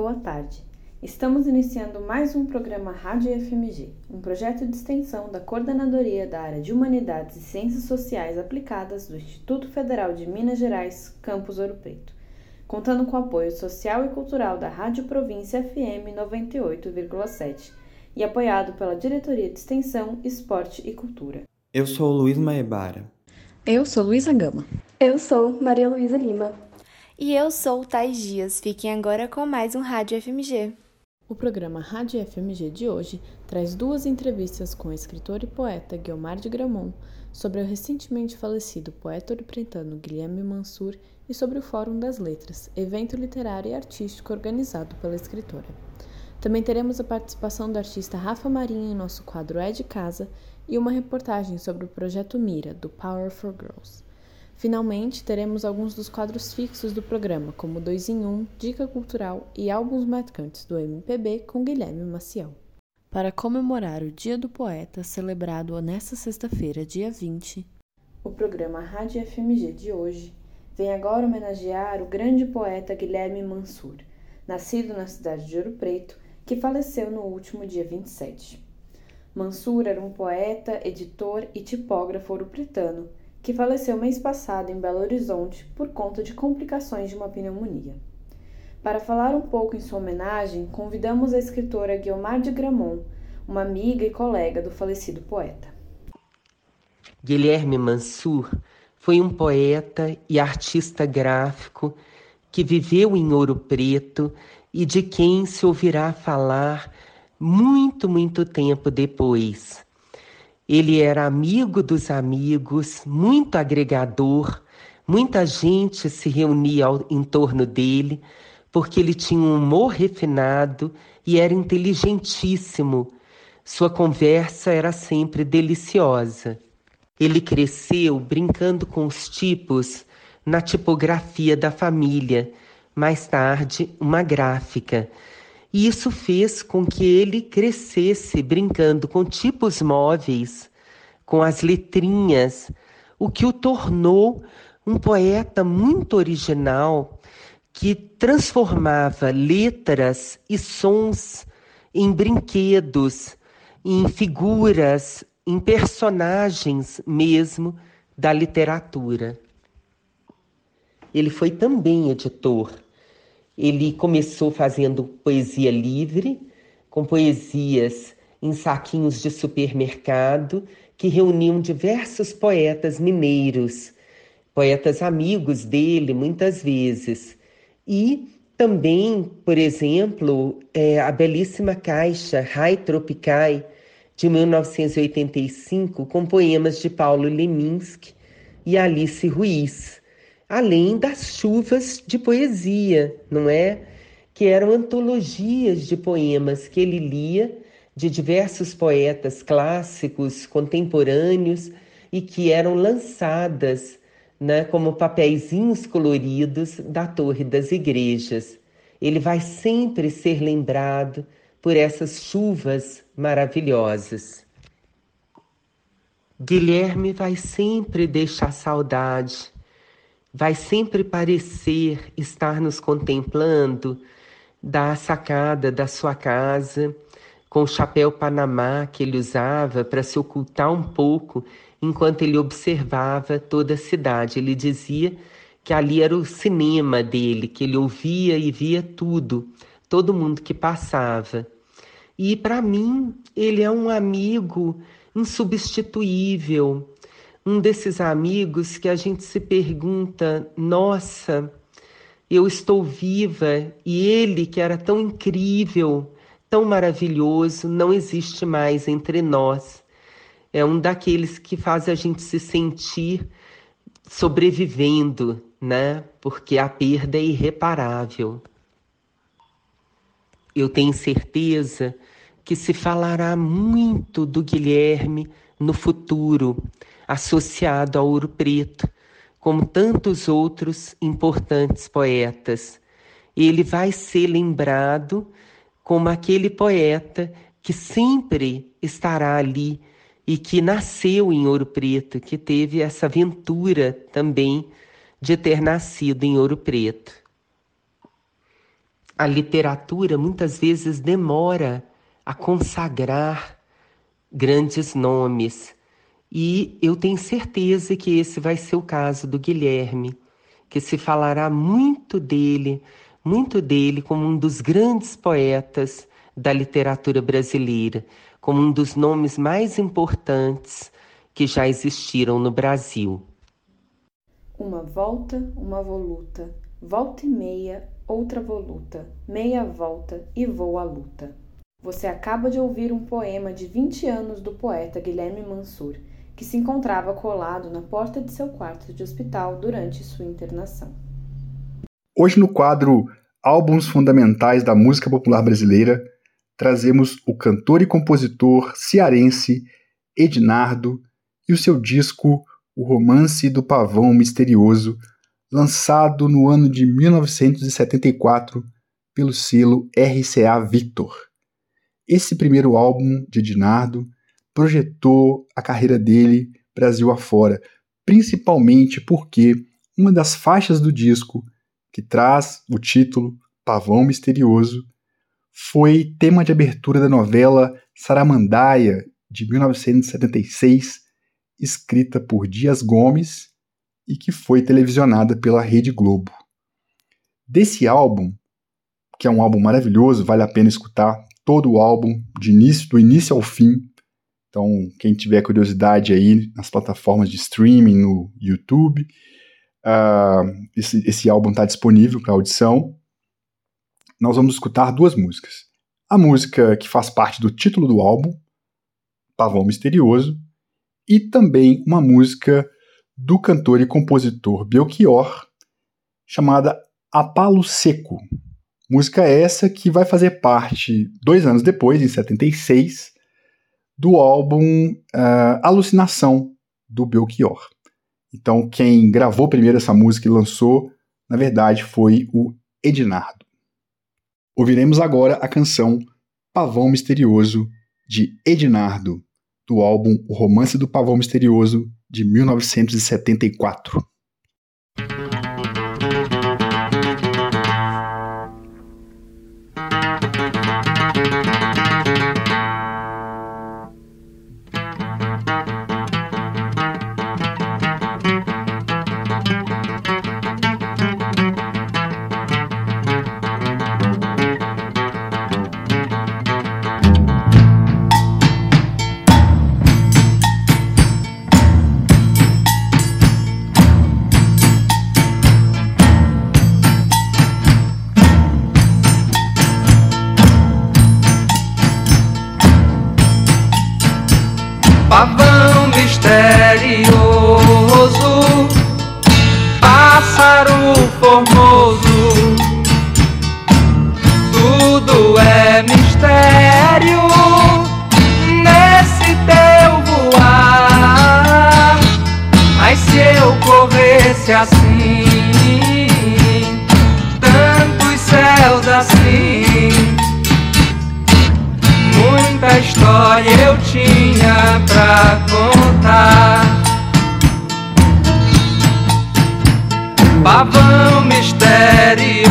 boa tarde. Estamos iniciando mais um programa Rádio FMG, um projeto de extensão da Coordenadoria da Área de Humanidades e Ciências Sociais Aplicadas do Instituto Federal de Minas Gerais, Campus Ouro Preto, contando com o apoio social e cultural da Rádio Província FM 98,7 e apoiado pela Diretoria de Extensão, Esporte e Cultura. Eu sou Luiz Maebara. Eu sou Luísa Gama. Eu sou Maria Luísa Lima. E eu sou Tais Dias. Fiquem agora com mais um Rádio FMG. O programa Rádio FMG de hoje traz duas entrevistas com o escritor e poeta Guilmar de Gramont sobre o recentemente falecido poeta ouro-pretano Guilherme Mansur e sobre o Fórum das Letras, evento literário e artístico organizado pela escritora. Também teremos a participação do artista Rafa Marinho em nosso quadro É de Casa e uma reportagem sobre o projeto Mira, do Power for Girls. Finalmente, teremos alguns dos quadros fixos do programa, como 2 em 1, um, Dica Cultural e álbuns marcantes do MPB com Guilherme Maciel. Para comemorar o Dia do Poeta, celebrado nesta sexta-feira, dia 20, o programa Rádio FMG de hoje vem agora homenagear o grande poeta Guilherme Mansur, nascido na cidade de Ouro Preto, que faleceu no último dia 27. Mansur era um poeta, editor e tipógrafo ouro-pretano que faleceu mês passado em Belo Horizonte por conta de complicações de uma pneumonia. Para falar um pouco em sua homenagem, convidamos a escritora Guilmar de Gramont, uma amiga e colega do falecido poeta. Guilherme Mansur foi um poeta e artista gráfico que viveu em Ouro Preto e de quem se ouvirá falar muito, muito tempo depois. Ele era amigo dos amigos, muito agregador, muita gente se reunia ao, em torno dele, porque ele tinha um humor refinado e era inteligentíssimo. Sua conversa era sempre deliciosa. Ele cresceu brincando com os tipos na tipografia da família, mais tarde, uma gráfica. E isso fez com que ele crescesse brincando com tipos móveis, com as letrinhas, o que o tornou um poeta muito original que transformava letras e sons em brinquedos, em figuras, em personagens mesmo da literatura. Ele foi também editor ele começou fazendo poesia livre, com poesias em saquinhos de supermercado que reuniam diversos poetas mineiros, poetas amigos dele, muitas vezes. E também, por exemplo, é, a belíssima caixa Rai Tropicai, de 1985, com poemas de Paulo Leminski e Alice Ruiz além das chuvas de poesia, não é? Que eram antologias de poemas que ele lia de diversos poetas clássicos, contemporâneos e que eram lançadas né, como papeizinhos coloridos da torre das igrejas. Ele vai sempre ser lembrado por essas chuvas maravilhosas. Guilherme vai sempre deixar saudade vai sempre parecer estar nos contemplando da sacada da sua casa, com o chapéu panamá que ele usava para se ocultar um pouco enquanto ele observava toda a cidade. Ele dizia que ali era o cinema dele, que ele ouvia e via tudo, todo mundo que passava. E para mim, ele é um amigo insubstituível, um desses amigos que a gente se pergunta: nossa, eu estou viva e ele que era tão incrível, tão maravilhoso, não existe mais entre nós. É um daqueles que faz a gente se sentir sobrevivendo, né? Porque a perda é irreparável. Eu tenho certeza que se falará muito do Guilherme no futuro associado ao Ouro Preto, como tantos outros importantes poetas. Ele vai ser lembrado como aquele poeta que sempre estará ali e que nasceu em Ouro Preto, que teve essa aventura também de ter nascido em Ouro Preto. a literatura muitas vezes demora a consagrar grandes nomes. E eu tenho certeza que esse vai ser o caso do Guilherme, que se falará muito dele, muito dele como um dos grandes poetas da literatura brasileira, como um dos nomes mais importantes que já existiram no Brasil. Uma volta, uma voluta, volta e meia, outra voluta, meia volta e vou à luta. Você acaba de ouvir um poema de 20 anos do poeta Guilherme Mansur, que se encontrava colado na porta de seu quarto de hospital durante sua internação. Hoje, no quadro Álbuns Fundamentais da Música Popular Brasileira, trazemos o cantor e compositor cearense Ednardo e o seu disco O Romance do Pavão Misterioso, lançado no ano de 1974 pelo selo RCA Victor. Esse primeiro álbum de Dinardo projetou a carreira dele Brasil afora, principalmente porque uma das faixas do disco, que traz o título Pavão Misterioso, foi tema de abertura da novela Saramandaia, de 1976, escrita por Dias Gomes e que foi televisionada pela Rede Globo. Desse álbum, que é um álbum maravilhoso, vale a pena escutar todo o álbum de início, do início ao fim. Então, quem tiver curiosidade aí nas plataformas de streaming, no YouTube, uh, esse, esse álbum está disponível para audição. Nós vamos escutar duas músicas. A música que faz parte do título do álbum, Pavão Misterioso, e também uma música do cantor e compositor Belchior, chamada Apalo Seco. Música essa que vai fazer parte, dois anos depois, em 76, do álbum uh, Alucinação, do Belchior. Então, quem gravou primeiro essa música e lançou, na verdade, foi o Ednardo. Ouviremos agora a canção Pavão Misterioso, de Ednardo, do álbum O Romance do Pavão Misterioso, de 1974. fosse assim, tantos céus assim, muita história eu tinha pra contar. Pavão misterioso.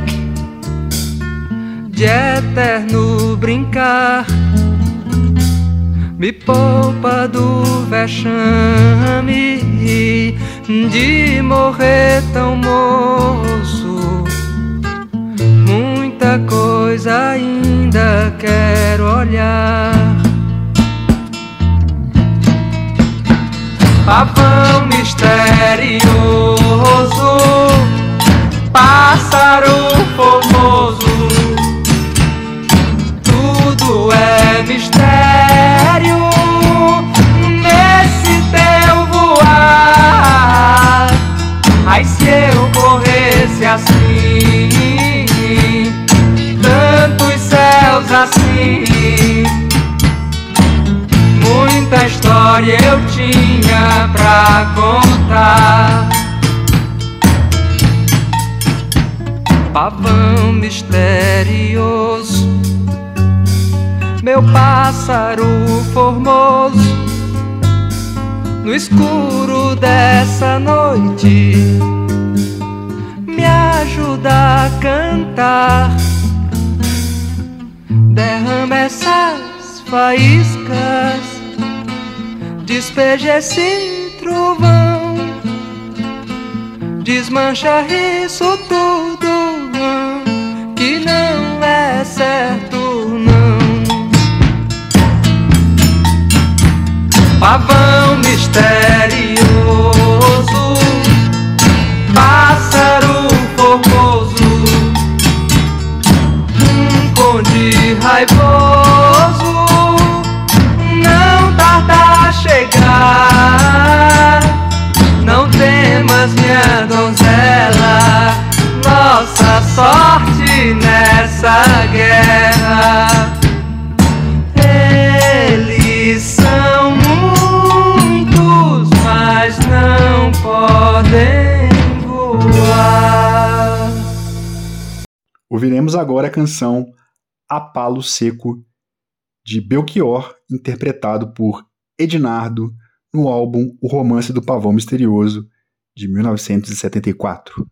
poupa do vexame de morrer tão moço. Muita coisa ainda quero olhar. Pavão misterioso, pássaro formoso eu tinha pra contar. Pavão misterioso, meu pássaro formoso, no escuro dessa noite, me ajuda a cantar. Derrama essas faíscas, despeja esse trovão, desmancha isso tudo que não é certo, não. Pavão misterioso, pássaro formoso, um conde raivoso, sorte nessa guerra. Eles são muitos, mas não podem voar. Ouviremos agora a canção A Palo Seco, de Belchior, interpretado por Ednardo no álbum O Romance do Pavão Misterioso, de 1974.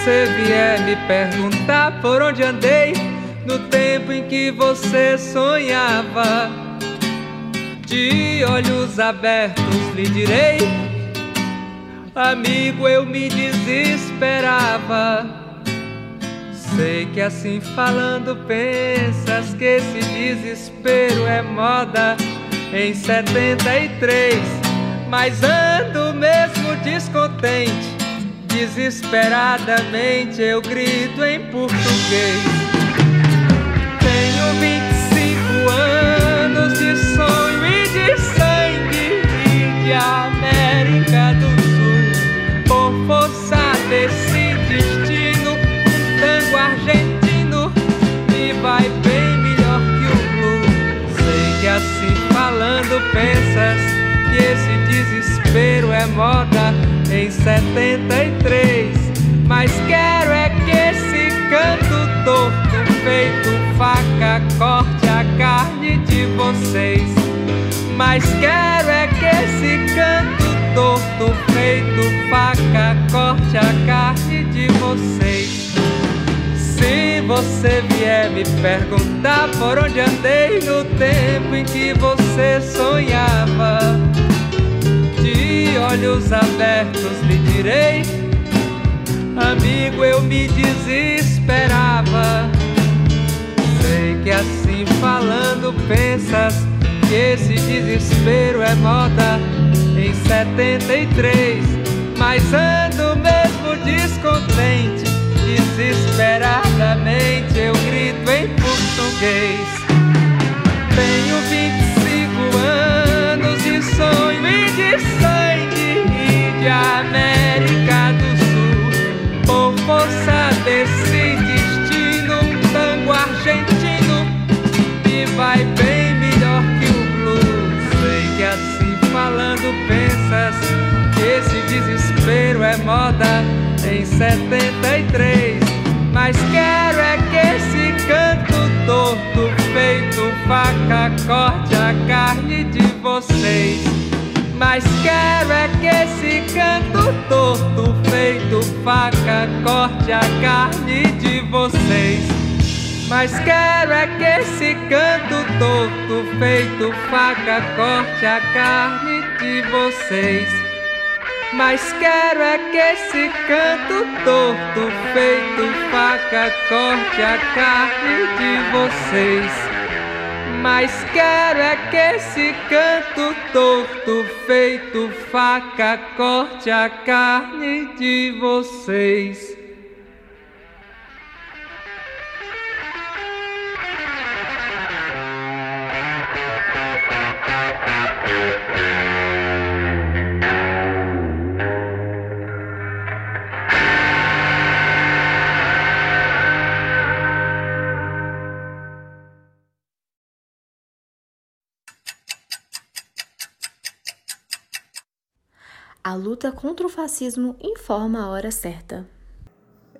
Você vier me perguntar por onde andei no tempo em que você sonhava, de olhos abertos lhe direi, amigo, eu me desesperava. Sei que assim falando pensas que esse desespero é moda em 73, mas ando mesmo descontente. Desesperadamente eu grito em português. Tenho 25 anos de sonho e de sangue e de América do Sul. Por força desse destino, um tango argentino me vai bem melhor que o blue. Sei que assim falando pensas que esse desespero é moda em 73. Mas quero é que esse canto torto feito faca corte a carne de vocês. Mas quero é que esse canto torto feito faca corte a carne de vocês. Se você vier me perguntar por onde andei no tempo em que você sonhava olhos abertos lhe direi, amigo, eu me desesperava. Sei que assim falando pensas que esse desespero é moda em 73, mas ando mesmo descontente, desesperadamente eu grito em português. Tenho 25 anos de sonho e de sangue América do Sul. Por força desse destino, um tango argentino me vai bem melhor que o blues. Sei que assim falando pensas que esse desespero é moda em 73. Mas quero é que esse canto torto feito faca corte a carne de vocês. Mas quero é que esse canto torto feito faca corte a carne de vocês. Mas quero é que esse canto torto feito faca corte a carne de vocês. Mas quero é que esse canto torto, feito faca, corte a carne de vocês. Mas quero é que esse canto torto, feito faca, corte a carne de vocês. Luta contra o fascismo informa a hora certa.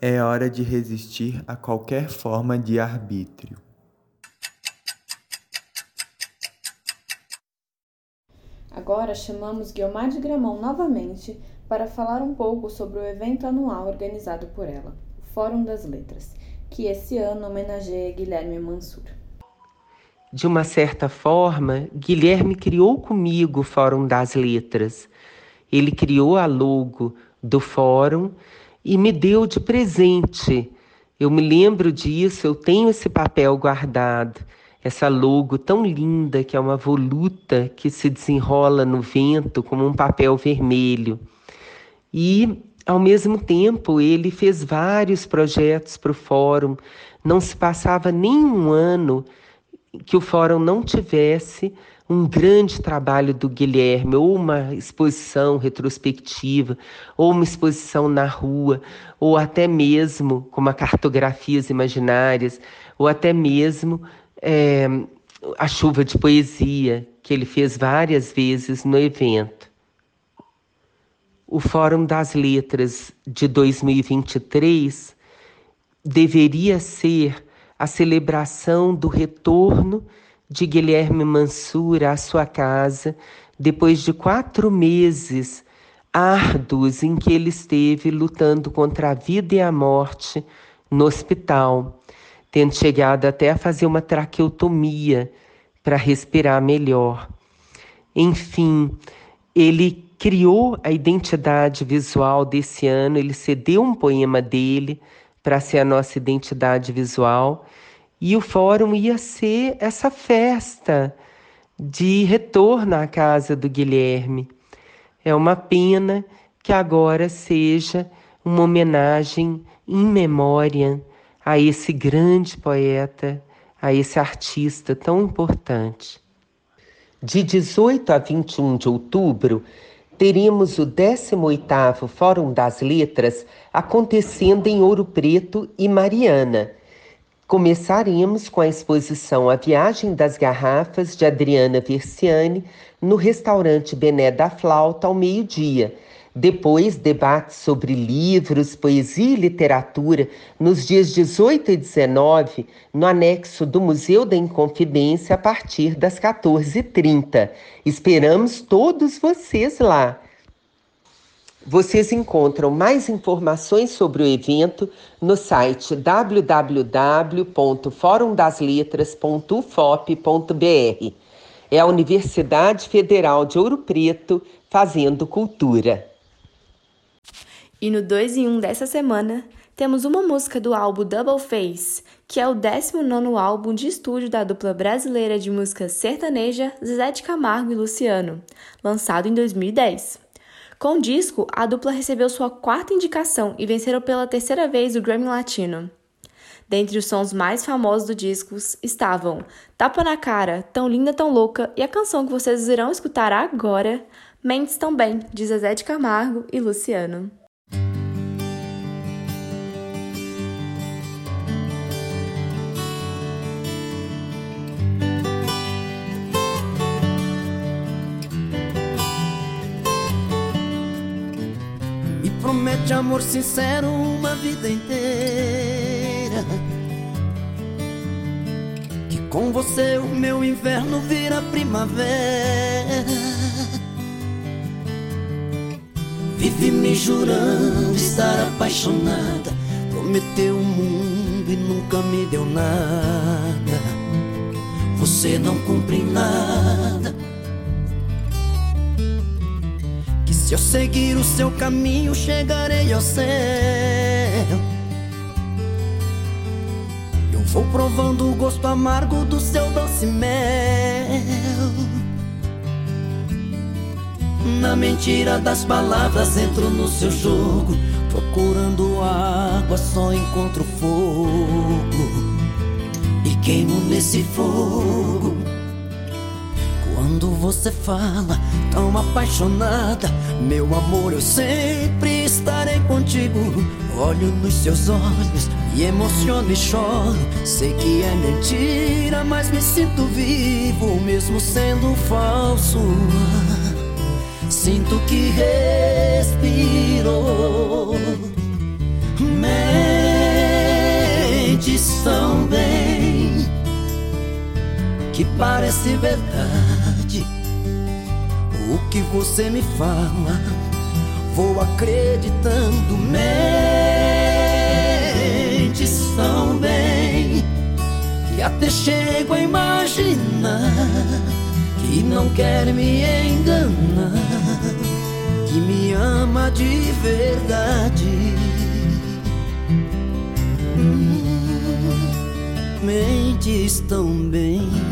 É hora de resistir a qualquer forma de arbítrio. Agora chamamos Guiomar de Gramont novamente para falar um pouco sobre o evento anual organizado por ela, o Fórum das Letras, que esse ano homenageia Guilherme Mansur. De uma certa forma, Guilherme criou comigo o Fórum das Letras. Ele criou a logo do fórum e me deu de presente. Eu me lembro disso, eu tenho esse papel guardado, essa logo tão linda que é uma voluta que se desenrola no vento como um papel vermelho. E, ao mesmo tempo, ele fez vários projetos para o fórum. Não se passava nem um ano que o fórum não tivesse um grande trabalho do Guilherme, ou uma exposição retrospectiva, ou uma exposição na rua, ou até mesmo como a cartografias imaginárias, ou até mesmo é, a chuva de poesia, que ele fez várias vezes no evento. O Fórum das Letras de 2023 deveria ser a celebração do retorno de Guilherme Mansur à sua casa, depois de quatro meses árduos em que ele esteve lutando contra a vida e a morte no hospital, tendo chegado até a fazer uma traqueotomia para respirar melhor. Enfim, ele criou a identidade visual desse ano, ele cedeu um poema dele para ser a nossa identidade visual e o fórum ia ser essa festa de retorno à casa do Guilherme. É uma pena que agora seja uma homenagem em memória a esse grande poeta, a esse artista tão importante. De 18 a 21 de outubro, teremos o 18º Fórum das Letras acontecendo em Ouro Preto e Mariana Começaremos com a exposição A Viagem das Garrafas de Adriana Versiani no restaurante Bené da Flauta ao meio-dia. Depois, debates sobre livros, poesia e literatura nos dias 18 e 19, no anexo do Museu da Inconfidência, a partir das 14h30. Esperamos todos vocês lá. Vocês encontram mais informações sobre o evento no site www.forumdasletras.ufop.br. É a Universidade Federal de Ouro Preto fazendo cultura. E no 2 em 1 um dessa semana, temos uma música do álbum Double Face, que é o 19 álbum de estúdio da dupla brasileira de música sertaneja Zezé de Camargo e Luciano, lançado em 2010. Com o disco, a dupla recebeu sua quarta indicação e venceram pela terceira vez o Grammy Latino. Dentre os sons mais famosos do disco estavam Tapa na Cara, Tão Linda, Tão Louca e a canção que vocês irão escutar agora, Mentes Também, de Zezé de Camargo e Luciano. Promete amor sincero uma vida inteira. Que com você o meu inverno vira primavera. Vive me jurando estar apaixonada. Prometeu o mundo e nunca me deu nada. Você não cumpre nada Se eu seguir o seu caminho, chegarei ao céu. Eu vou provando o gosto amargo do seu doce mel. Na mentira das palavras entro no seu jogo. Procurando água, só encontro fogo. E queimo nesse fogo. Quando você fala tão apaixonada, meu amor, eu sempre estarei contigo. Olho nos seus olhos, me emociono e choro. Sei que é mentira, mas me sinto vivo, mesmo sendo falso. Sinto que respiro. Mentes tão bem que parece verdade. O que você me fala, vou acreditando. Mentes tão bem que até chego a imaginar que não quer me enganar, que me ama de verdade. Hum, mentes tão bem.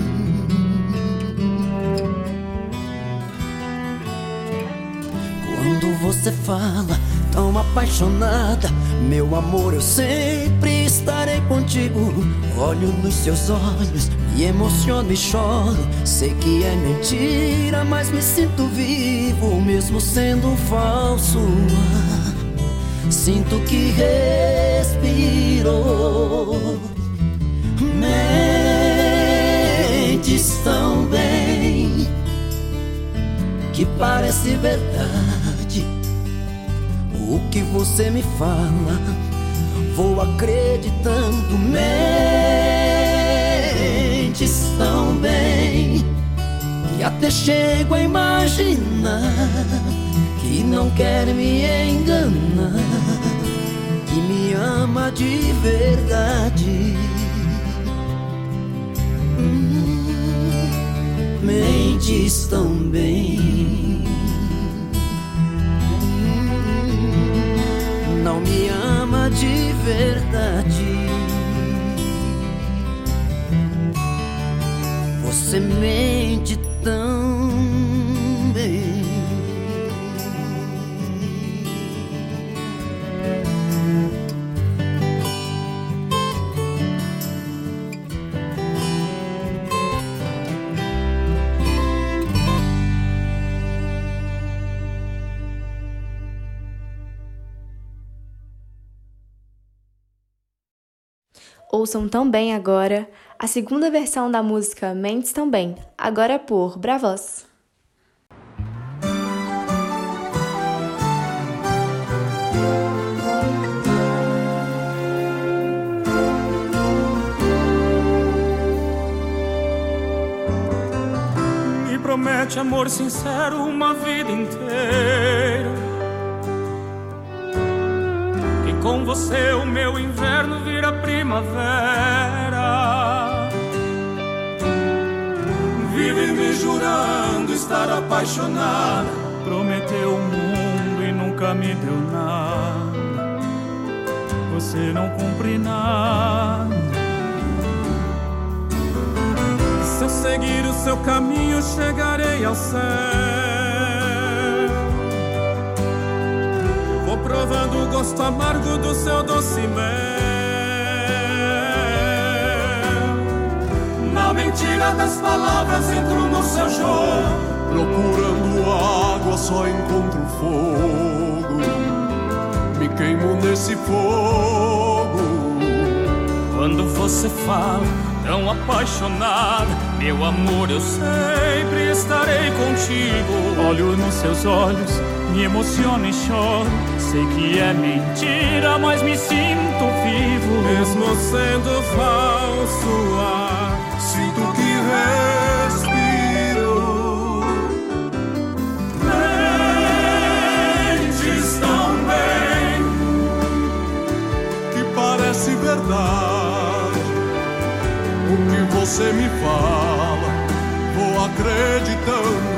Você fala tão apaixonada, meu amor, eu sempre estarei contigo. Olho nos seus olhos, me emociono e choro. Sei que é mentira, mas me sinto vivo, mesmo sendo falso. Sinto que respiro. Mentes tão bem que parece verdade. O que você me fala, vou acreditando. Mentes tão bem que até chego a imaginar que não quer me enganar, que me ama de verdade. Hum, mentes tão bem. Não me ama de verdade. Você mente tão Ouçam também agora a segunda versão da música Mentes Também, agora por Bravos. Me promete amor sincero uma vida inteira. Com você o meu inverno vira primavera. Vive me jurando estar apaixonada. Prometeu o mundo e nunca me deu nada. Você não cumpre nada. Se eu seguir o seu caminho, chegarei ao céu. Provando o gosto amargo do seu doce mel. Na mentira das palavras entro no seu jogo. Procurando água, só encontro fogo. Me queimo nesse fogo. Quando você fala tão apaixonada, meu amor, eu sempre estarei contigo. Olho nos seus olhos, me emociono e choro. Sei que é mentira, mas me sinto vivo. Mesmo sendo falso, ah, sinto que respiro. Mentes tão bem que parece verdade. O que você me fala, vou acreditando.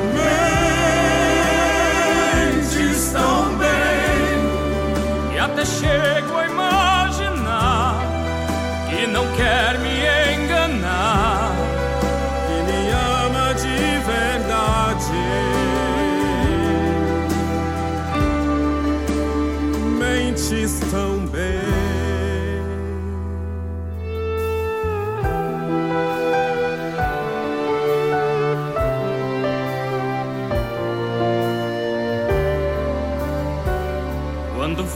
até chego a imaginar que não quer me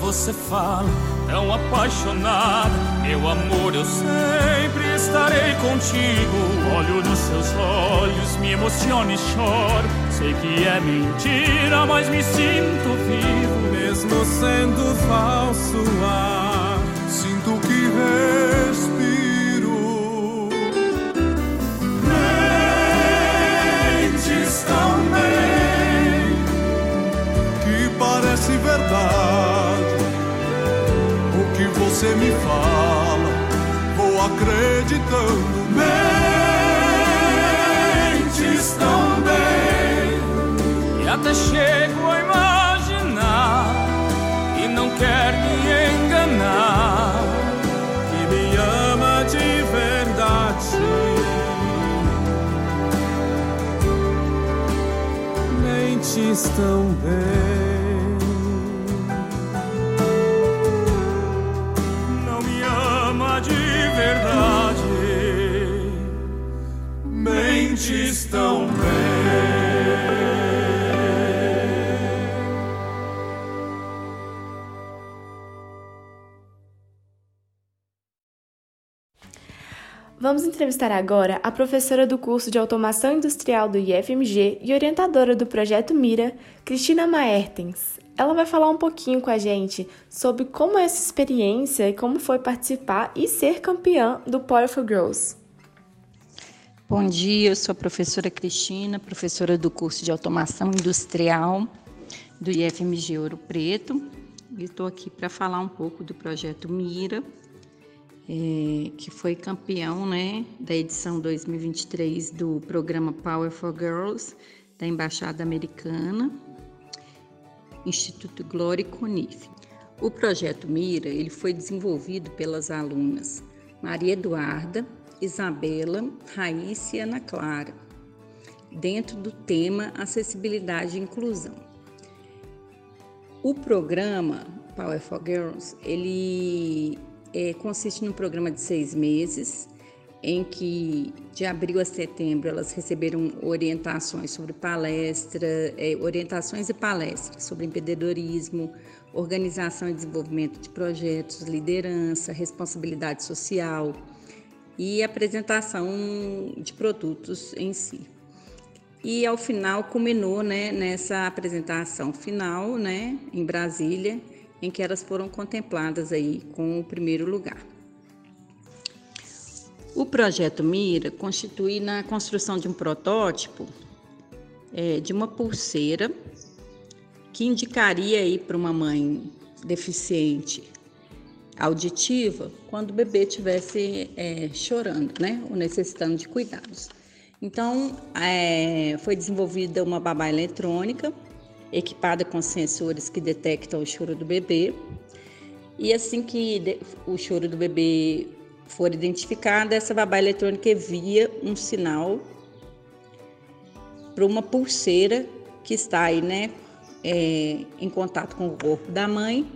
você fala tão apaixonada, meu amor, eu sempre estarei contigo. Olho nos seus olhos, me emociono e choro. Sei que é mentira, mas me sinto vivo. Mesmo sendo falso ar, você me fala, vou acreditando. Mentes tão bem E até chego a imaginar e não quer me enganar. que me ama de verdade. Mentes tão bem. Vamos entrevistar agora a professora do curso de Automação Industrial do IFMG e orientadora do projeto Mira, Cristina Maertens. Ela vai falar um pouquinho com a gente sobre como é essa experiência e como foi participar e ser campeã do Powerful Girls. Bom dia, eu sou a professora Cristina, professora do curso de Automação Industrial do IFMG Ouro Preto. E estou aqui para falar um pouco do projeto Mira, eh, que foi campeão né, da edição 2023 do programa Power for Girls da Embaixada Americana, Instituto Glória e Conif. O projeto Mira ele foi desenvolvido pelas alunas Maria Eduarda, Isabela, Raíssa e Ana Clara, dentro do tema Acessibilidade e Inclusão. O programa Power for Girls, ele é, consiste num programa de seis meses, em que de abril a setembro elas receberam orientações sobre palestra, é, orientações e palestras sobre empreendedorismo, organização e desenvolvimento de projetos, liderança, responsabilidade social e apresentação de produtos em si. E ao final culminou né, nessa apresentação final né, em Brasília, em que elas foram contempladas aí com o primeiro lugar. O projeto Mira constitui na construção de um protótipo é, de uma pulseira que indicaria aí para uma mãe deficiente auditiva quando o bebê estivesse é, chorando, né, ou necessitando de cuidados. Então, é, foi desenvolvida uma babá eletrônica equipada com sensores que detectam o choro do bebê. E assim que o choro do bebê for identificado, essa babá eletrônica envia um sinal para uma pulseira que está aí, né, é, em contato com o corpo da mãe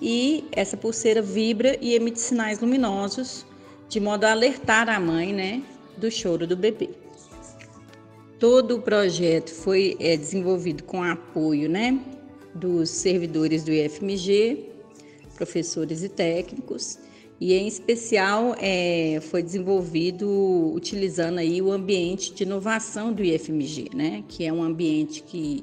e essa pulseira vibra e emite sinais luminosos de modo a alertar a mãe, né, do choro do bebê. Todo o projeto foi é, desenvolvido com apoio, né, dos servidores do IFMG, professores e técnicos, e em especial é, foi desenvolvido utilizando aí o ambiente de inovação do IFMG, né, que é um ambiente que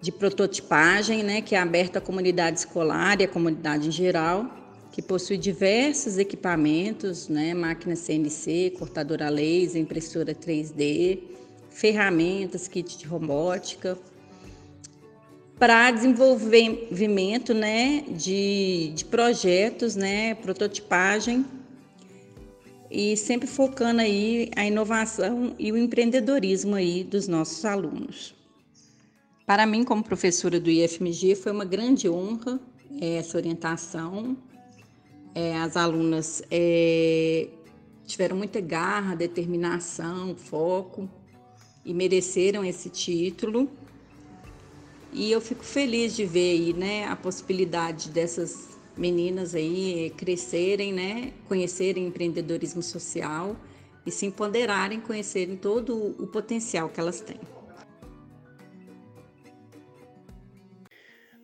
de prototipagem, né, que é aberto à comunidade escolar e à comunidade em geral, que possui diversos equipamentos, né, máquina CNC, cortadora laser, impressora 3D, ferramentas, kit de robótica, para desenvolvimento, né, de, de projetos, né, prototipagem e sempre focando aí a inovação e o empreendedorismo aí dos nossos alunos. Para mim, como professora do IFMG, foi uma grande honra é, essa orientação. É, as alunas é, tiveram muita garra, determinação, foco e mereceram esse título. E eu fico feliz de ver aí, né, a possibilidade dessas meninas aí crescerem, né, conhecerem empreendedorismo social e se empoderarem, conhecerem todo o potencial que elas têm.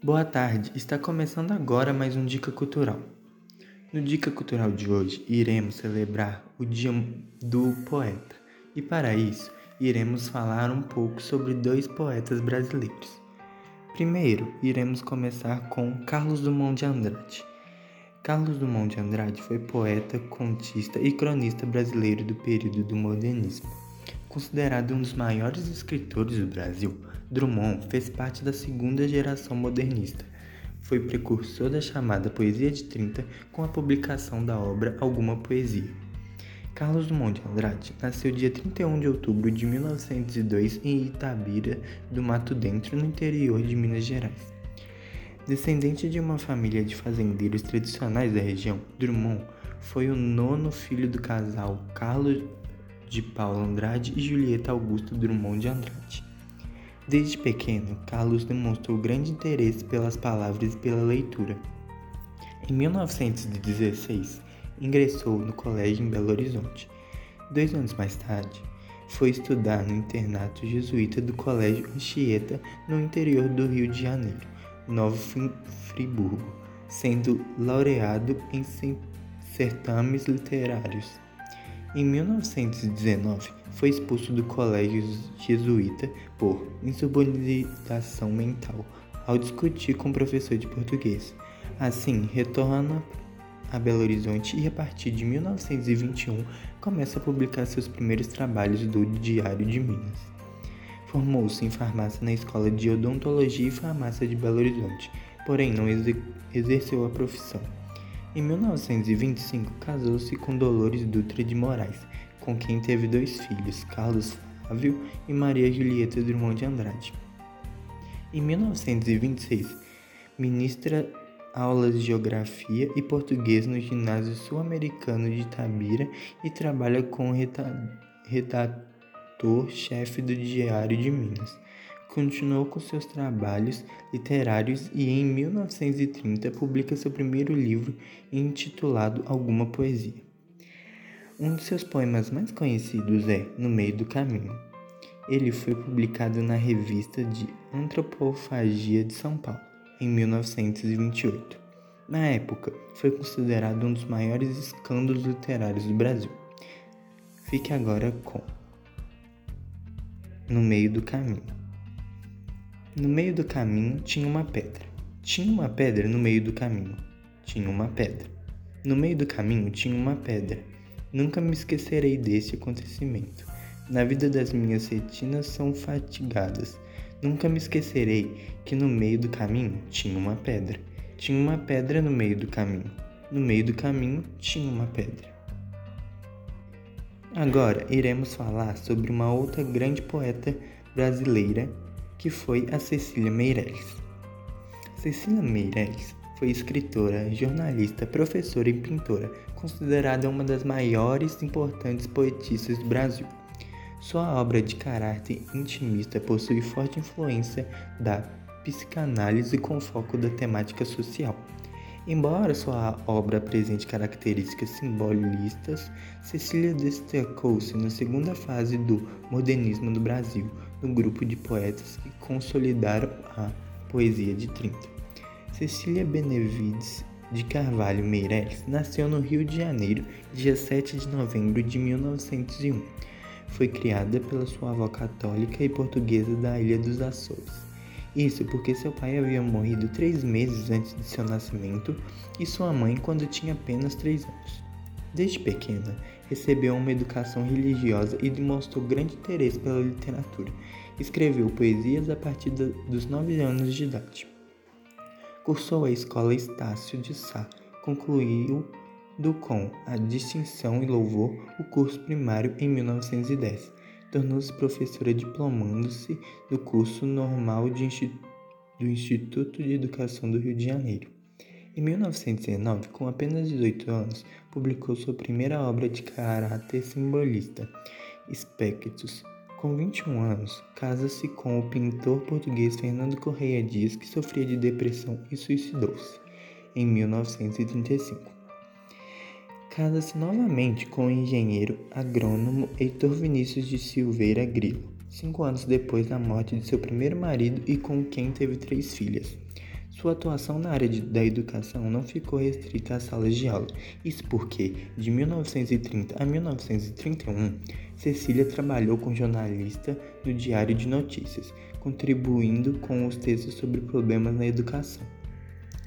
Boa tarde, está começando agora mais um Dica Cultural. No Dica Cultural de hoje, iremos celebrar o Dia do Poeta e, para isso, iremos falar um pouco sobre dois poetas brasileiros. Primeiro, iremos começar com Carlos Drummond de Andrade. Carlos Drummond de Andrade foi poeta, contista e cronista brasileiro do período do modernismo. Considerado um dos maiores escritores do Brasil, Drummond fez parte da segunda geração modernista. Foi precursor da chamada Poesia de 30 com a publicação da obra Alguma Poesia. Carlos de Andrade nasceu dia 31 de outubro de 1902 em Itabira do Mato Dentro, no interior de Minas Gerais. Descendente de uma família de fazendeiros tradicionais da região, Drummond foi o nono filho do casal Carlos de Paulo Andrade e Julieta Augusta Drummond de Andrade. Desde pequeno, Carlos demonstrou grande interesse pelas palavras e pela leitura. Em 1916, ingressou no colégio em Belo Horizonte. Dois anos mais tarde, foi estudar no internato jesuíta do Colégio Anchieta, no interior do Rio de Janeiro, Novo Friburgo, sendo laureado em certames literários. Em 1919, foi expulso do colégio jesuíta por insubordinação mental ao discutir com o professor de português. Assim, retorna a Belo Horizonte e a partir de 1921 começa a publicar seus primeiros trabalhos do Diário de Minas. Formou-se em farmácia na Escola de Odontologia e Farmácia de Belo Horizonte, porém não exerceu a profissão. Em 1925, casou-se com Dolores Dutra de Moraes, com quem teve dois filhos, Carlos Flávio e Maria Julieta Drummond de Andrade. Em 1926, ministra aulas de geografia e português no ginásio sul-americano de Itabira e trabalha como redator-chefe do Diário de Minas. Continuou com seus trabalhos literários e em 1930 publica seu primeiro livro intitulado Alguma Poesia. Um de seus poemas mais conhecidos é No Meio do Caminho. Ele foi publicado na revista de Antropofagia de São Paulo em 1928. Na época, foi considerado um dos maiores escândalos literários do Brasil. Fique agora com No meio do caminho. No meio do caminho tinha uma pedra. Tinha uma pedra no meio do caminho. Tinha uma pedra. No meio do caminho tinha uma pedra. Nunca me esquecerei desse acontecimento. Na vida das minhas retinas são fatigadas Nunca me esquecerei que no meio do caminho tinha uma pedra. Tinha uma pedra no meio do caminho. No meio do caminho tinha uma pedra. Agora iremos falar sobre uma outra grande poeta brasileira que foi a Cecília Meirelles. Cecília Meirelles foi escritora, jornalista, professora e pintora, considerada uma das maiores e importantes poetistas do Brasil. Sua obra de caráter intimista possui forte influência da psicanálise com foco da temática social. Embora sua obra apresente características simbolistas, Cecília destacou-se na segunda fase do modernismo no Brasil, no grupo de poetas que consolidaram a poesia de 30. Cecília Benevides de Carvalho Meireles nasceu no Rio de Janeiro, dia 7 de novembro de 1901 foi criada pela sua avó católica e portuguesa da Ilha dos Açores. Isso porque seu pai havia morrido três meses antes de seu nascimento e sua mãe quando tinha apenas três anos. Desde pequena, recebeu uma educação religiosa e demonstrou grande interesse pela literatura. Escreveu poesias a partir dos nove anos de idade. Cursou a escola Estácio de Sá, concluiu do com a distinção e louvor o curso primário em 1910. Tornou-se professora diplomando-se do curso normal do Instituto de Educação do Rio de Janeiro. Em 1919, com apenas 18 anos, publicou sua primeira obra de caráter simbolista, Espectus. Com 21 anos, casa-se com o pintor português Fernando Correia Dias, que sofria de depressão e suicidou-se. em 1935. Casa-se novamente com o engenheiro agrônomo Heitor Vinícius de Silveira Grilo, cinco anos depois da morte de seu primeiro marido e com quem teve três filhas. Sua atuação na área de, da educação não ficou restrita às salas de aula, isso porque, de 1930 a 1931, Cecília trabalhou como jornalista no Diário de Notícias, contribuindo com os textos sobre problemas na educação.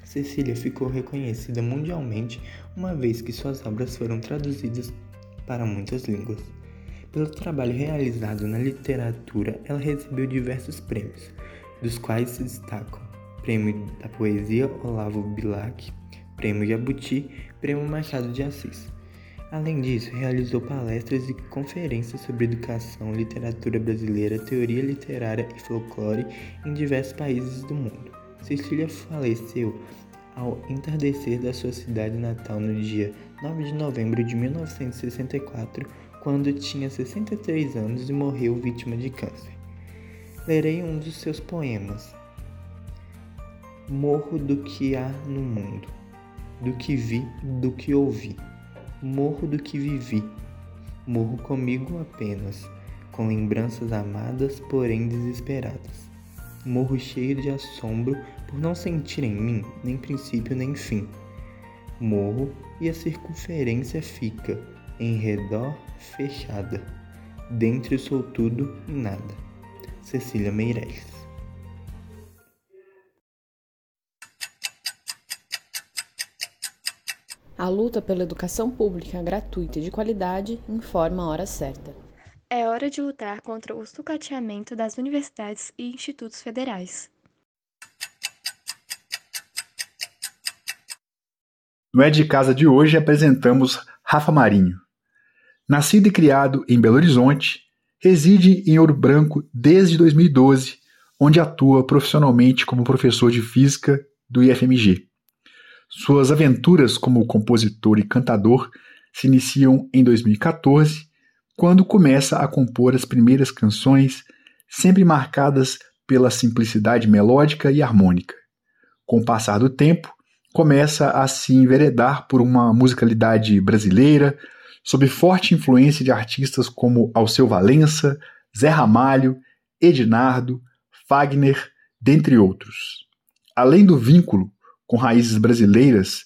Cecília ficou reconhecida mundialmente uma vez que suas obras foram traduzidas para muitas línguas. Pelo trabalho realizado na literatura, ela recebeu diversos prêmios, dos quais se destacam Prêmio da Poesia Olavo Bilac, Prêmio Jabuti, Prêmio Machado de Assis. Além disso, realizou palestras e conferências sobre educação, literatura brasileira, teoria literária e folclore em diversos países do mundo. Cecília faleceu ao entardecer da sua cidade natal no dia 9 de novembro de 1964, quando tinha 63 anos e morreu vítima de câncer. Lerei um dos seus poemas, Morro do que há no mundo, do que vi, do que ouvi. Morro do que vivi. Morro comigo apenas, com lembranças amadas, porém desesperadas. Morro cheio de assombro por não sentir em mim nem princípio nem fim. Morro e a circunferência fica em redor fechada. Dentro sou tudo e nada. Cecília Meirelles A luta pela educação pública gratuita e de qualidade informa a hora certa. É hora de lutar contra o sucateamento das universidades e institutos federais. No É de Casa de hoje apresentamos Rafa Marinho. Nascido e criado em Belo Horizonte, reside em Ouro Branco desde 2012, onde atua profissionalmente como professor de física do IFMG. Suas aventuras como compositor e cantador se iniciam em 2014, quando começa a compor as primeiras canções, sempre marcadas pela simplicidade melódica e harmônica. Com o passar do tempo, começa a se enveredar por uma musicalidade brasileira, sob forte influência de artistas como Alceu Valença, Zé Ramalho, Ednardo, Fagner, dentre outros. Além do vínculo com raízes brasileiras,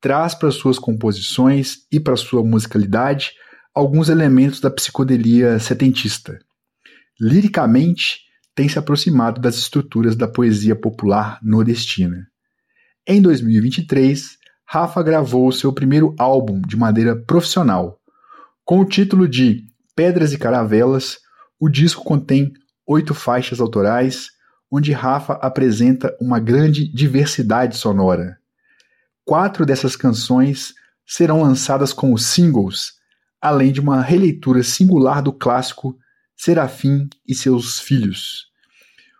traz para suas composições e para sua musicalidade alguns elementos da psicodelia setentista. Liricamente, tem se aproximado das estruturas da poesia popular nordestina. Em 2023, Rafa gravou seu primeiro álbum de maneira profissional. Com o título de Pedras e Caravelas, o disco contém oito faixas autorais, onde Rafa apresenta uma grande diversidade sonora. Quatro dessas canções serão lançadas como singles, além de uma releitura singular do clássico Serafim e seus Filhos.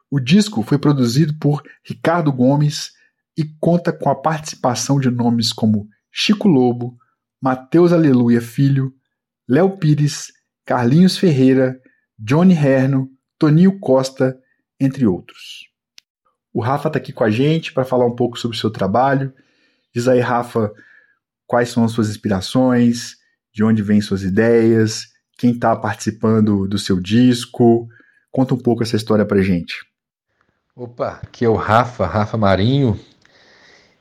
O disco foi produzido por Ricardo Gomes e conta com a participação de nomes como Chico Lobo, Mateus Aleluia Filho, Léo Pires, Carlinhos Ferreira, Johnny Herno, Toninho Costa entre outros. O Rafa está aqui com a gente para falar um pouco sobre o seu trabalho. Diz aí, Rafa, quais são as suas inspirações, de onde vêm suas ideias, quem está participando do seu disco. Conta um pouco essa história para gente. Opa, aqui é o Rafa, Rafa Marinho.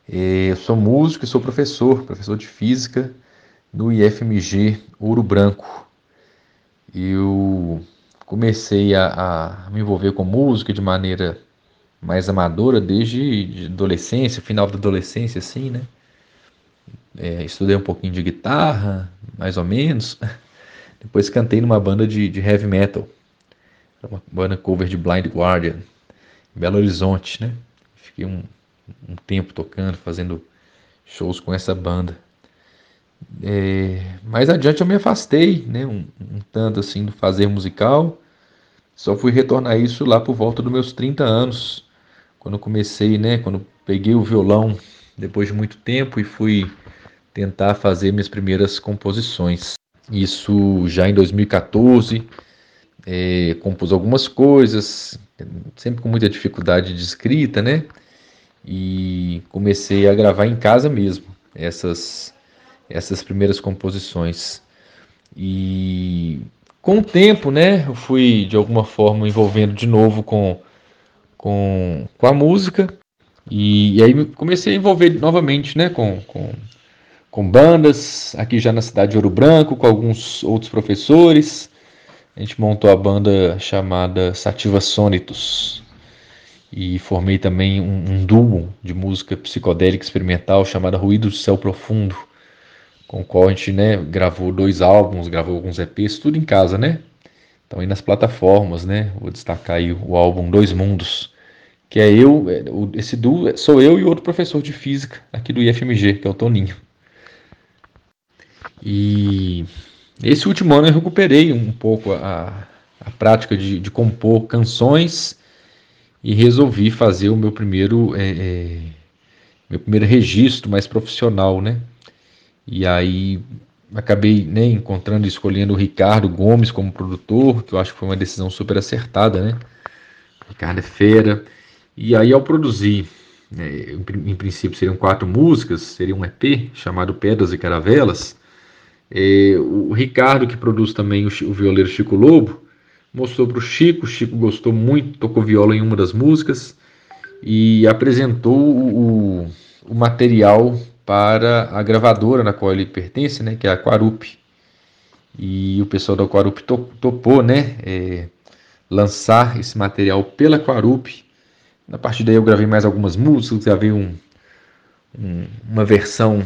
Eu sou músico e sou professor, professor de física no IFMG Ouro Branco. Eu comecei a, a, me envolver com música de maneira mais amadora desde adolescência, final da adolescência, assim, né? É, estudei um pouquinho de guitarra, mais ou menos. Depois cantei numa banda de, de heavy metal, uma banda cover de Blind Guardian, em Belo Horizonte, né? Fiquei um, um tempo tocando, fazendo shows com essa banda. É, mais adiante eu me afastei, né, um, um, tanto assim do fazer musical. Só fui retornar isso lá por volta dos meus 30 anos, quando comecei, né, quando peguei o violão depois de muito tempo e fui tentar fazer minhas primeiras composições. Isso já em 2014, é, compus algumas coisas, sempre com muita dificuldade de escrita, né? E comecei a gravar em casa mesmo essas essas primeiras composições. E com o tempo, né, eu fui de alguma forma envolvendo de novo com, com, com a música. E, e aí comecei a envolver novamente né, com, com, com bandas, aqui já na cidade de Ouro Branco, com alguns outros professores. A gente montou a banda chamada Sativa Sonitos. E formei também um, um duo de música psicodélica experimental chamada Ruído do Céu Profundo com o qual a gente né, gravou dois álbuns, gravou alguns EPs, tudo em casa, né? Então aí nas plataformas, né? Vou destacar aí o álbum Dois Mundos, que é eu, é, esse duo sou eu e outro professor de física aqui do IFMG, que é o Toninho. E esse último ano eu recuperei um pouco a, a prática de, de compor canções e resolvi fazer o meu primeiro é, é, meu primeiro registro mais profissional, né? E aí acabei né, encontrando e escolhendo o Ricardo Gomes como produtor, que eu acho que foi uma decisão super acertada, né? Ricardo é fera. E aí ao produzir, né, em princípio seriam quatro músicas, seria um EP chamado Pedras e Caravelas. É, o Ricardo, que produz também o, o violeiro Chico Lobo, mostrou para o Chico, o Chico gostou muito, tocou viola em uma das músicas e apresentou o, o material para a gravadora na qual ele pertence, né, que é a Quarup. E o pessoal da Quarup topou, né, é, lançar esse material pela Quarup. A partir daí eu gravei mais algumas músicas, gravei um, um, uma versão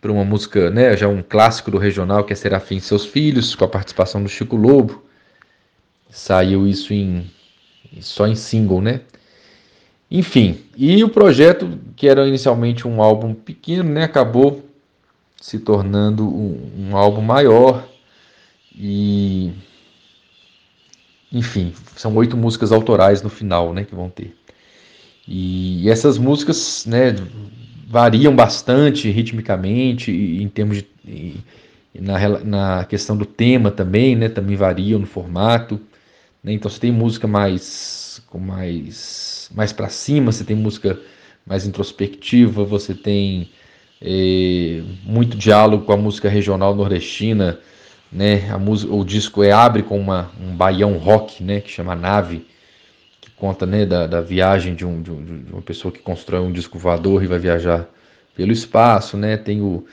para uma música, né, já um clássico do regional, que é Serafim e Seus Filhos, com a participação do Chico Lobo. Saiu isso em só em single, né? Enfim, e o projeto, que era inicialmente um álbum pequeno, né, acabou se tornando um, um álbum maior. E enfim, são oito músicas autorais no final, né, que vão ter. E essas músicas, né, variam bastante ritmicamente em termos de e, na, na questão do tema também, né, também variam no formato. Né, então você tem música mais com mais mais para cima, você tem música mais introspectiva, você tem é, muito diálogo com a música regional nordestina, né? A música, o disco é abre com uma, um baião rock, né? Que chama Nave, que conta, né? Da, da viagem de, um, de, um, de uma pessoa que constrói um disco voador e vai viajar pelo espaço, né? Tem o,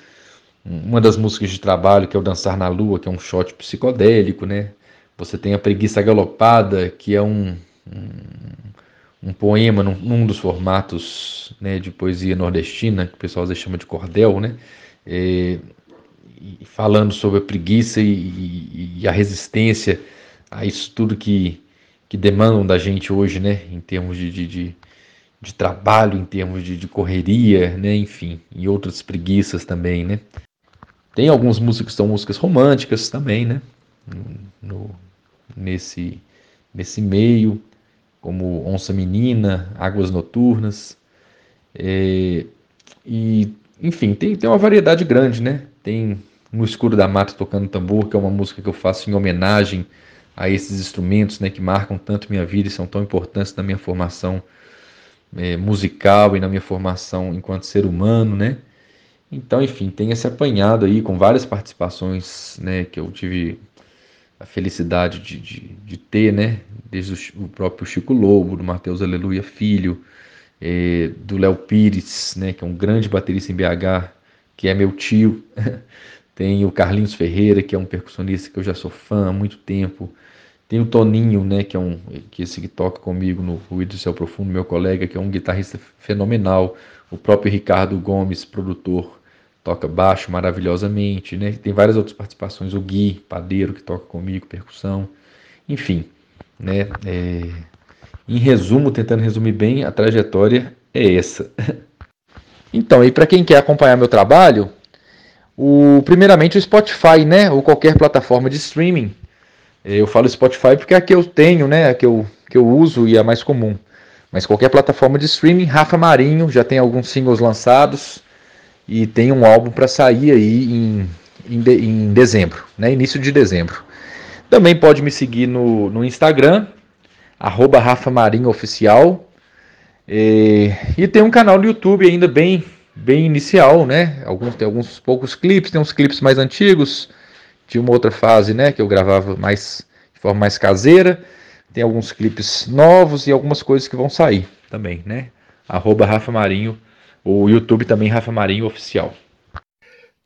uma das músicas de trabalho que é o Dançar na Lua, que é um shot psicodélico, né? Você tem a Preguiça Galopada, que é um, um um poema num, num dos formatos né, de poesia nordestina, que o pessoal às vezes chama de cordel, né? É, falando sobre a preguiça e, e, e, a resistência a isso tudo que, que demandam da gente hoje, né? Em termos de, de, de, de trabalho, em termos de, de correria, né? Enfim, e outras preguiças também, né? Tem algumas músicas que são músicas românticas também, né? No, nesse, nesse meio como Onça Menina, Águas Noturnas. É, e, enfim, tem, tem uma variedade grande, né? Tem No Escuro da Mata Tocando Tambor, que é uma música que eu faço em homenagem a esses instrumentos né, que marcam tanto minha vida e são tão importantes na minha formação é, musical e na minha formação enquanto ser humano, né? Então, enfim, tem esse apanhado aí com várias participações né, que eu tive a felicidade de, de, de ter, né? Desde o, próprio Chico Lobo, do Matheus Aleluia Filho, é, do Léo Pires, né? Que é um grande baterista em BH, que é meu tio. Tem o Carlinhos Ferreira, que é um percussionista que eu já sou fã há muito tempo. Tem o Toninho, né, que é um que esse que toca comigo no Ruído do Céu Profundo, meu colega, que é um guitarrista fenomenal. O próprio Ricardo Gomes, produtor toca baixo maravilhosamente, né? Tem várias outras participações, o Gui, padeiro, que toca comigo, percussão, enfim, né? É... Em resumo, tentando resumir bem, a trajetória é essa. Então, e para quem quer acompanhar meu trabalho, o primeiramente o Spotify, né? Ou qualquer plataforma de streaming. Eu falo Spotify porque é a que eu tenho, né? A que eu, que eu uso e é a mais comum. Mas qualquer plataforma de streaming, Rafa Marinho, já tem alguns singles lançados e tem um álbum para sair aí em, em, de, em, dezembro, né? início de dezembro. Também pode me seguir no, no Instagram, arroba Rafa Marinho Oficial. E, e tem um canal no YouTube ainda bem, bem inicial, né? Alguns, tem alguns poucos clipes, tem uns clipes mais antigos, de uma outra fase, né? Que eu gravava mais de forma mais caseira. Tem alguns clipes novos e algumas coisas que vão sair também, né? Arroba Rafa Marinho, o YouTube também Rafa Marinho Oficial.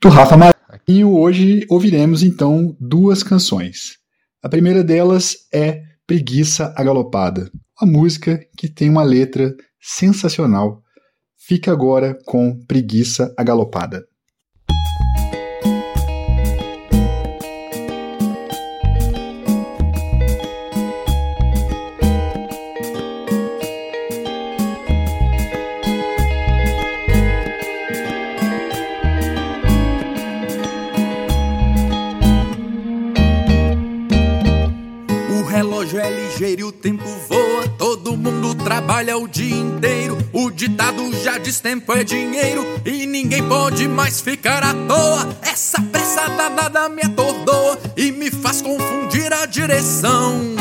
Do Rafa Marinho, hoje ouviremos então duas canções. A primeira delas é Preguiça Agalopada, uma música que tem uma letra sensacional. Fica agora com Preguiça Agalopada. E o tempo voa. Todo mundo trabalha o dia inteiro. O ditado já diz: tempo é dinheiro e ninguém pode mais ficar à toa. Essa pressa danada me atordoa e me faz confundir a direção.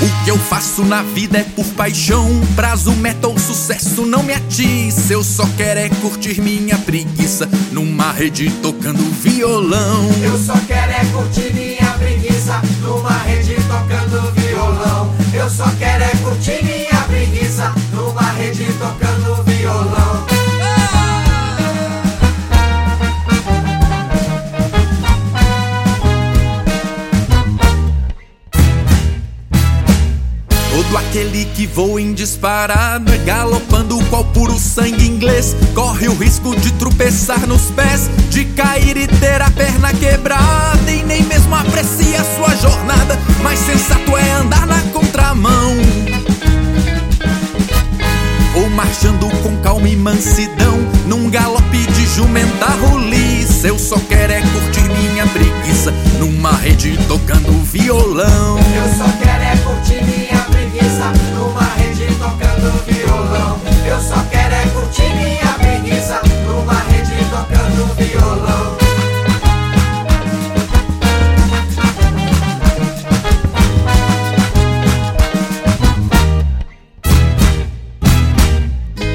O que eu faço na vida é por paixão. Prazo, meta ou sucesso não me atiça. Eu só quero é curtir minha preguiça numa rede tocando violão. Eu só quero é curtir minha numa rede tocando violão. Eu só quero é curtir voa em disparada, galopando qual puro sangue inglês, corre o risco de tropeçar nos pés, de cair e ter a perna quebrada, e nem mesmo aprecia sua jornada. Mais sensato é andar na contramão. Ou marchando com calma e mansidão, num galope de jumenta roliça. Eu só quero é curtir minha preguiça, numa rede tocando violão. Eu só quero é curtir minha tocando violão. Eu só quero é curtir minha preguiça numa rede tocando violão.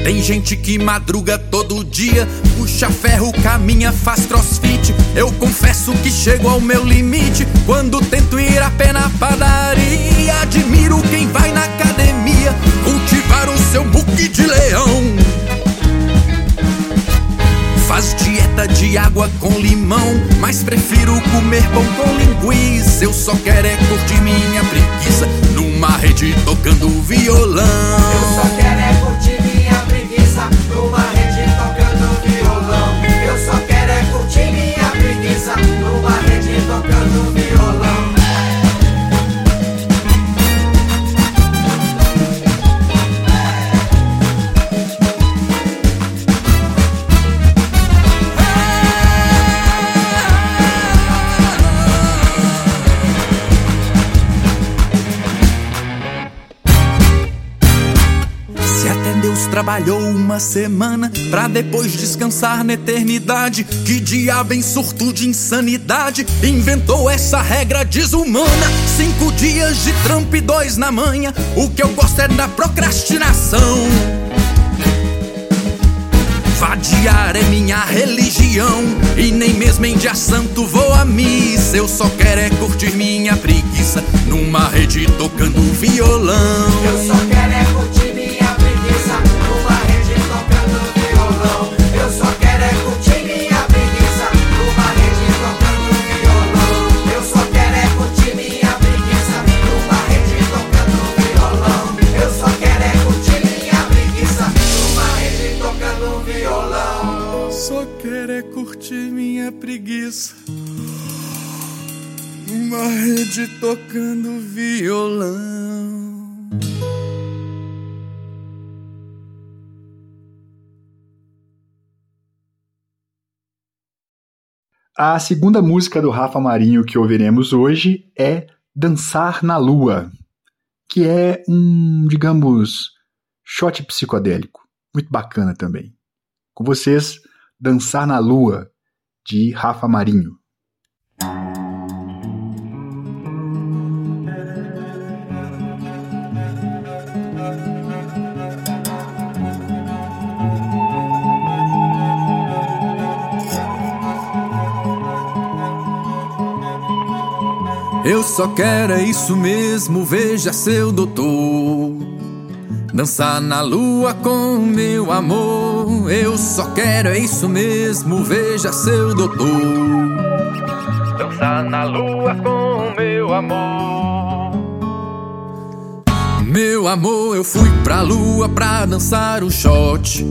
Tem gente que madruga todo dia, puxa ferro, caminha, faz crossfit. Eu confesso que chego ao meu limite quando tento ir a pé na padaria. Admiro mas prefiro comer pão com linguiça. Eu só quero é curtir minha preguiça numa rede tocando violão. Eu só quero é curtir trabalhou uma semana pra depois descansar na eternidade, que diabo em surto de insanidade inventou essa regra desumana? Cinco dias de trampo e dois na manhã, o que eu gosto é da procrastinação. Vadiar é minha religião E nem mesmo em dia santo vou à missa Eu só quero é curtir minha preguiça Numa rede tocando violão Eu só quero violão A segunda música do Rafa Marinho que ouviremos hoje é Dançar na Lua, que é um, digamos, shot psicodélico. Muito bacana também. Com vocês, Dançar na Lua, de Rafa Marinho. Eu só quero é isso mesmo, veja seu doutor. Dançar na lua com meu amor. Eu só quero é isso mesmo, veja seu doutor. Dançar na lua com meu amor. Meu amor, eu fui pra lua pra dançar um shot.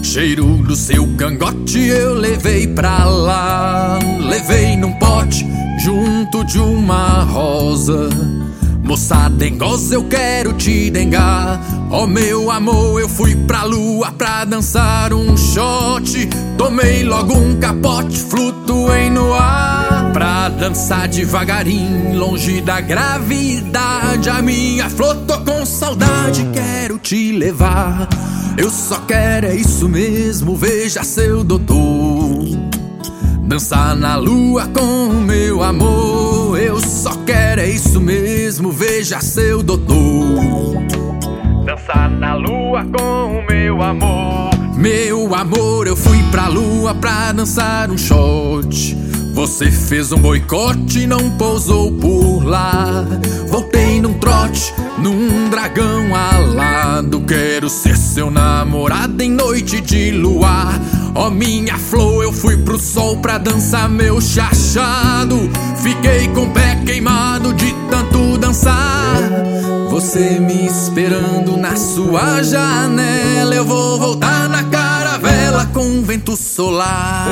Cheiro do seu cangote eu levei pra lá. Levei num pote junto de uma rosa. Moça dengosa, eu quero te dengar. Oh meu amor, eu fui pra lua pra dançar um shot. Tomei logo um capote, flutuei no ar. Pra dançar devagarinho, longe da gravidade. A minha flor tô com saudade, quero te levar. Eu só quero é isso mesmo, veja seu doutor. Dançar na lua com meu amor. Eu só quero é isso mesmo, veja seu doutor. Dançar na lua com meu amor. Meu amor, eu fui pra lua pra dançar um shot. Você fez um boicote e não pousou por lá. Voltei num trote, num dragão alado. Quero ser seu namorado em noite de luar. Ó oh, minha flor, eu fui pro sol pra dançar meu chachado. Fiquei com o pé queimado de tanto dançar. Você me esperando na sua janela. Eu vou voltar na caravela com vento solar.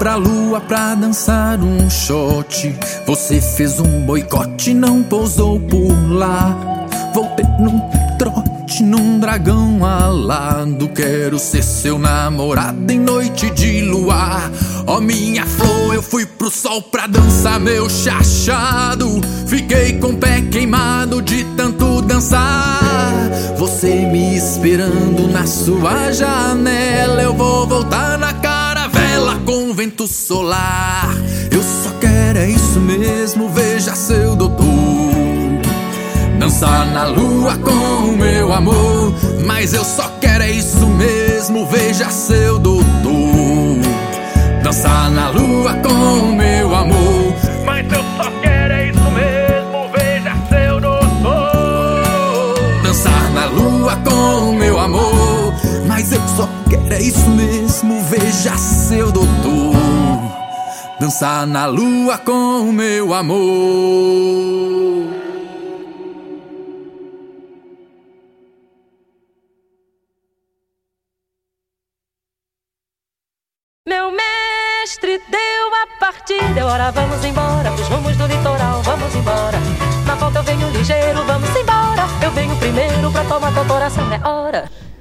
Pra lua pra dançar um shot. Você fez um boicote, não pousou por lá. Voltei num trote, num dragão alado. Quero ser seu namorado em noite de luar. Ó oh, minha flor, eu fui pro sol pra dançar meu chachado. Fiquei com o pé queimado de tanto dançar. Você me esperando na sua janela. Eu vou voltar na vento solar. Eu só quero é isso mesmo, veja seu doutor. Dançar na lua com meu amor. Mas eu só quero é isso mesmo, veja seu doutor. Dançar na lua com meu é isso mesmo, veja seu doutor. Dançar na lua com meu amor. Meu mestre deu a partida, hora vamos embora, pros rumos do litoral, vamos embora. Na volta eu venho ligeiro, vamos embora. Eu venho primeiro pra tomar tua coração, é hora.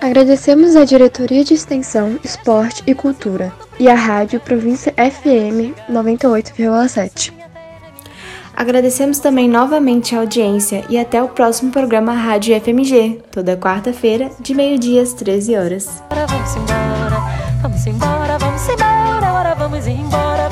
Agradecemos à Diretoria de Extensão, Esporte e Cultura e à Rádio Província FM 98,7. Agradecemos também novamente a audiência e até o próximo programa Rádio FMG, toda quarta-feira, de meio-dia às 13 horas. Vamos embora, vamos embora, vamos embora, agora vamos embora, vamos embora, nego.